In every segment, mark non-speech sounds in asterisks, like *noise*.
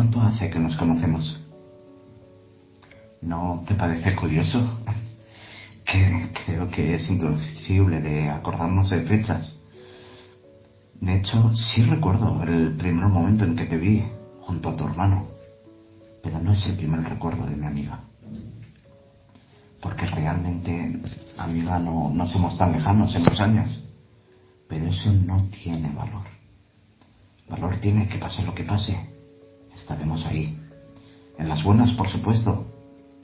¿Cuánto hace que nos conocemos? ¿No te parece curioso? *laughs* que creo que es imposible de acordarnos de fechas. De hecho, sí recuerdo el primer momento en que te vi junto a tu hermano, pero no es el primer recuerdo de mi amiga. Porque realmente, amiga, no, no somos tan lejanos en los años. Pero eso no tiene valor. Valor tiene que pase lo que pase. Estaremos ahí. En las buenas, por supuesto,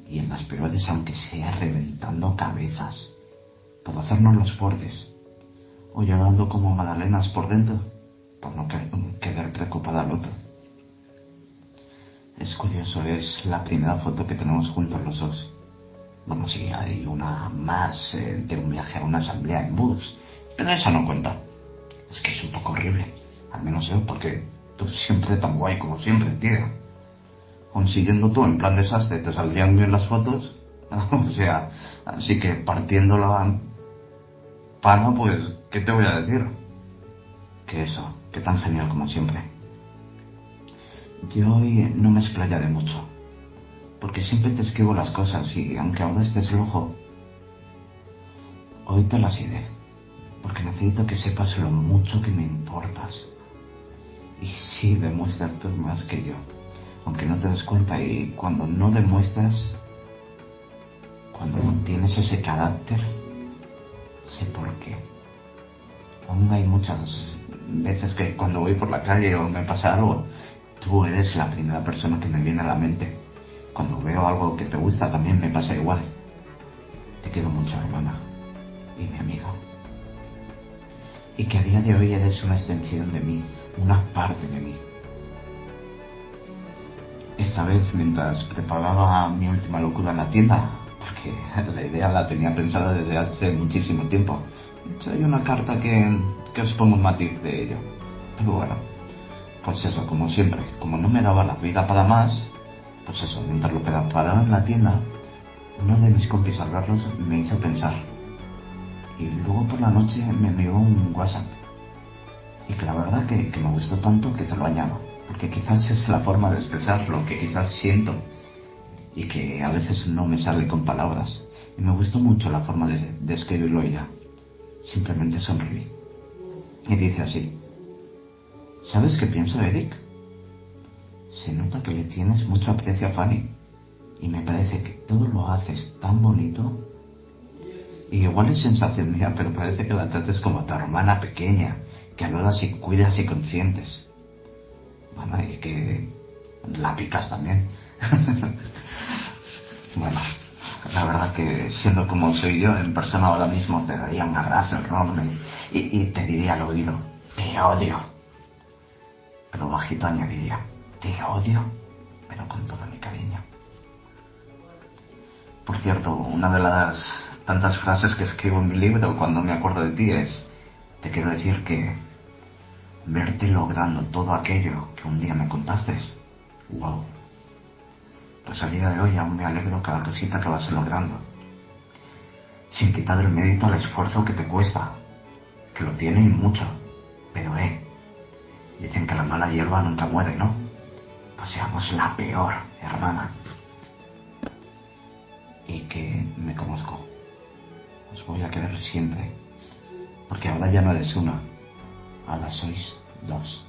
y en las peores, aunque sea reventando cabezas, por hacernos los fuertes, o llorando como magdalenas por dentro, por no quedar preocupada al otro. Es curioso, es la primera foto que tenemos juntos los dos. Bueno, sí, hay una más eh, de un viaje a una asamblea en bus, pero esa no cuenta. Es que es un poco horrible, al menos yo, porque tú siempre tan guay como siempre, tío consiguiendo tú en plan desastre te saldrían bien las fotos. *laughs* o sea, así que partiendo la pana, pues, ¿qué te voy a decir? Que eso, que tan genial como siempre. Yo hoy no me explayaré mucho, porque siempre te escribo las cosas y aunque ahora estés flojo, hoy te las iré, porque necesito que sepas lo mucho que me importas. Y sí demuestras tú más que yo aunque no te des cuenta y cuando no demuestras, cuando no tienes ese carácter, sé por qué. Aún hay muchas veces que cuando voy por la calle o me pasa algo, tú eres la primera persona que me viene a la mente. Cuando veo algo que te gusta también me pasa igual. Te quiero mucho, hermana. Y mi amiga. Y que a día de hoy eres una extensión de mí, una parte de mí. Esta vez, mientras preparaba mi última locura en la tienda, porque la idea la tenía pensada desde hace muchísimo tiempo. De hecho, hay una carta que, que os pongo un matiz de ello. Pero bueno, pues eso, como siempre, como no me daba la vida para más, pues eso, mientras lo preparaba en la tienda, uno de mis compis al verlos me hizo pensar. Y luego por la noche me envió un WhatsApp. Y que la verdad que, me gustó tanto que te lo añado porque quizás es la forma de expresar lo que quizás siento y que a veces no me sale con palabras. Y me gustó mucho la forma de, de escribirlo ella. Simplemente sonreí. Y dice así, ¿sabes qué pienso, Eric? Se nota que le tienes mucho aprecio a Fanny. Y me parece que todo lo haces tan bonito. Y igual es sensación mía, pero parece que la trates como tu hermana pequeña, que adoras y cuidas y consientes. Bueno, y que la picas también. *laughs* bueno, la verdad que siendo como soy yo en persona ahora mismo te daría un abrazo enorme y, y te diría al oído, te odio. Pero bajito añadiría, te odio, pero con todo mi cariño. Por cierto, una de las tantas frases que escribo en mi libro cuando me acuerdo de ti es, te quiero decir que verte logrando todo aquello que un día me contaste. Wow. Pues a día de hoy aún me alegro cada cosita que vas logrando. Sin quitar el mérito al esfuerzo que te cuesta. Que lo tiene y mucho. Pero eh. Dicen que la mala hierba nunca muere, ¿no? Pues seamos la peor, hermana. Y que me conozco. Voy a querer siempre. Porque ahora ya no eres una Ahora sois dos.